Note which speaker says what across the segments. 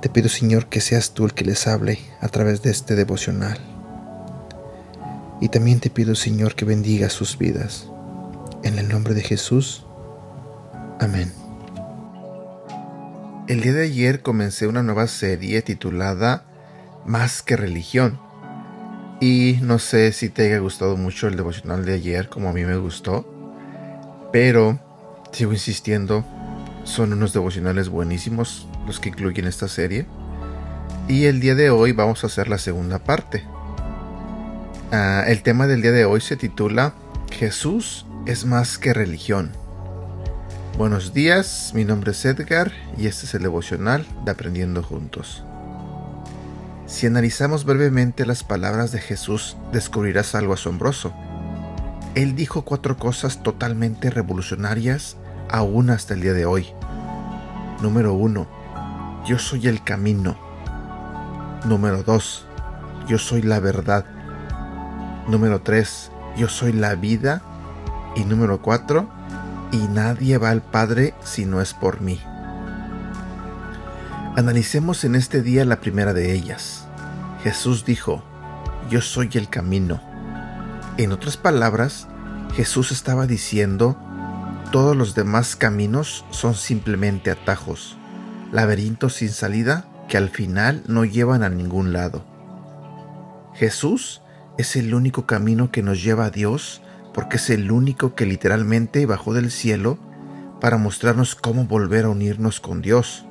Speaker 1: Te pido, Señor, que seas tú el que les hable a través de este devocional. Y también te pido, Señor, que bendiga sus vidas. En el nombre de Jesús. Amén. El día de ayer comencé una nueva serie titulada Más que religión. Y no sé si te haya gustado mucho el devocional de ayer como a mí me gustó. Pero sigo insistiendo, son unos devocionales buenísimos los que incluyen esta serie. Y el día de hoy vamos a hacer la segunda parte. Ah, el tema del día de hoy se titula Jesús es más que religión. Buenos días, mi nombre es Edgar y este es el devocional de Aprendiendo Juntos. Si analizamos brevemente las palabras de Jesús, descubrirás algo asombroso. Él dijo cuatro cosas totalmente revolucionarias aún hasta el día de hoy. Número uno, Yo soy el camino. Número dos, Yo soy la verdad. Número tres, Yo soy la vida. Y número cuatro, y nadie va al Padre si no es por mí. Analicemos en este día la primera de ellas. Jesús dijo, Yo soy el camino. En otras palabras, Jesús estaba diciendo, todos los demás caminos son simplemente atajos, laberintos sin salida que al final no llevan a ningún lado. Jesús es el único camino que nos lleva a Dios porque es el único que literalmente bajó del cielo para mostrarnos cómo volver a unirnos con Dios.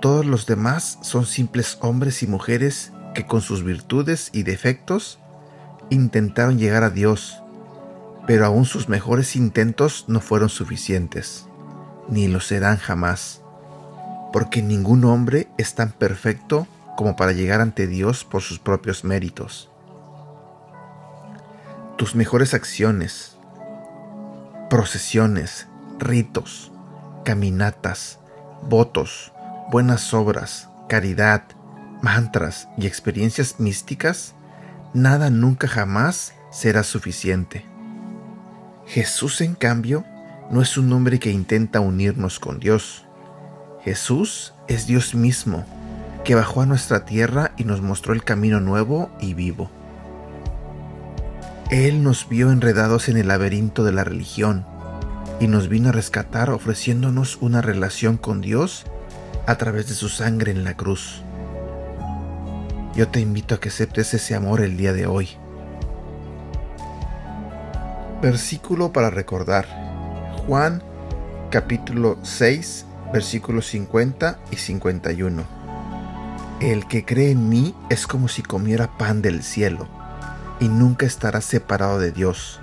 Speaker 1: Todos los demás son simples hombres y mujeres que con sus virtudes y defectos intentaron llegar a Dios, pero aún sus mejores intentos no fueron suficientes, ni lo serán jamás, porque ningún hombre es tan perfecto como para llegar ante Dios por sus propios méritos tus mejores acciones, procesiones, ritos, caminatas, votos, buenas obras, caridad, mantras y experiencias místicas, nada nunca jamás será suficiente. Jesús, en cambio, no es un hombre que intenta unirnos con Dios. Jesús es Dios mismo, que bajó a nuestra tierra y nos mostró el camino nuevo y vivo. Él nos vio enredados en el laberinto de la religión y nos vino a rescatar ofreciéndonos una relación con Dios a través de su sangre en la cruz. Yo te invito a que aceptes ese amor el día de hoy. Versículo para recordar. Juan capítulo 6 versículos 50 y 51. El que cree en mí es como si comiera pan del cielo y nunca estarás separado de Dios.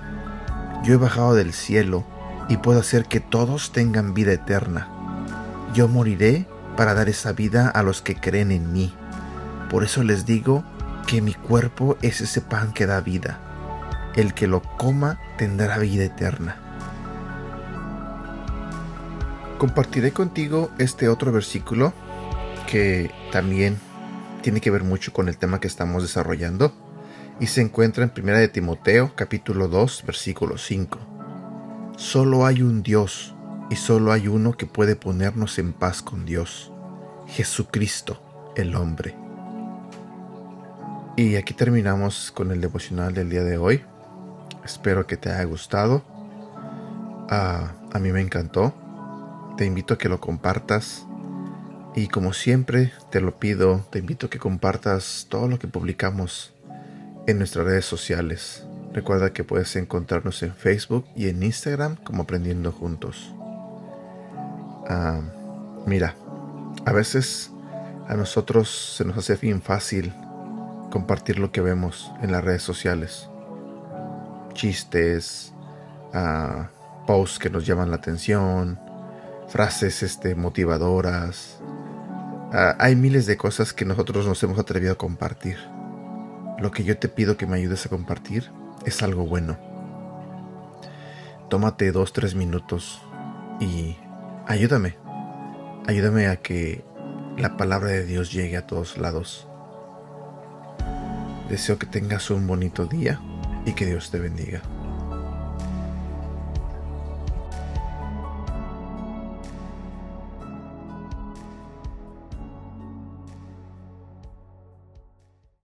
Speaker 1: Yo he bajado del cielo y puedo hacer que todos tengan vida eterna. Yo moriré para dar esa vida a los que creen en mí. Por eso les digo que mi cuerpo es ese pan que da vida. El que lo coma tendrá vida eterna. Compartiré contigo este otro versículo que también tiene que ver mucho con el tema que estamos desarrollando y se encuentra en 1 de Timoteo capítulo 2 versículo 5. Solo hay un Dios y solo hay uno que puede ponernos en paz con Dios, Jesucristo el hombre. Y aquí terminamos con el devocional del día de hoy. Espero que te haya gustado. Ah, a mí me encantó. Te invito a que lo compartas. Y como siempre te lo pido, te invito a que compartas todo lo que publicamos en nuestras redes sociales. Recuerda que puedes encontrarnos en Facebook y en Instagram como Aprendiendo Juntos. Ah, mira, a veces a nosotros se nos hace bien fácil compartir lo que vemos en las redes sociales. Chistes, uh, posts que nos llaman la atención, frases este, motivadoras, Ah, hay miles de cosas que nosotros nos hemos atrevido a compartir. Lo que yo te pido que me ayudes a compartir es algo bueno. Tómate dos, tres minutos y ayúdame. Ayúdame a que la palabra de Dios llegue a todos lados. Deseo que tengas un bonito día y que Dios te bendiga.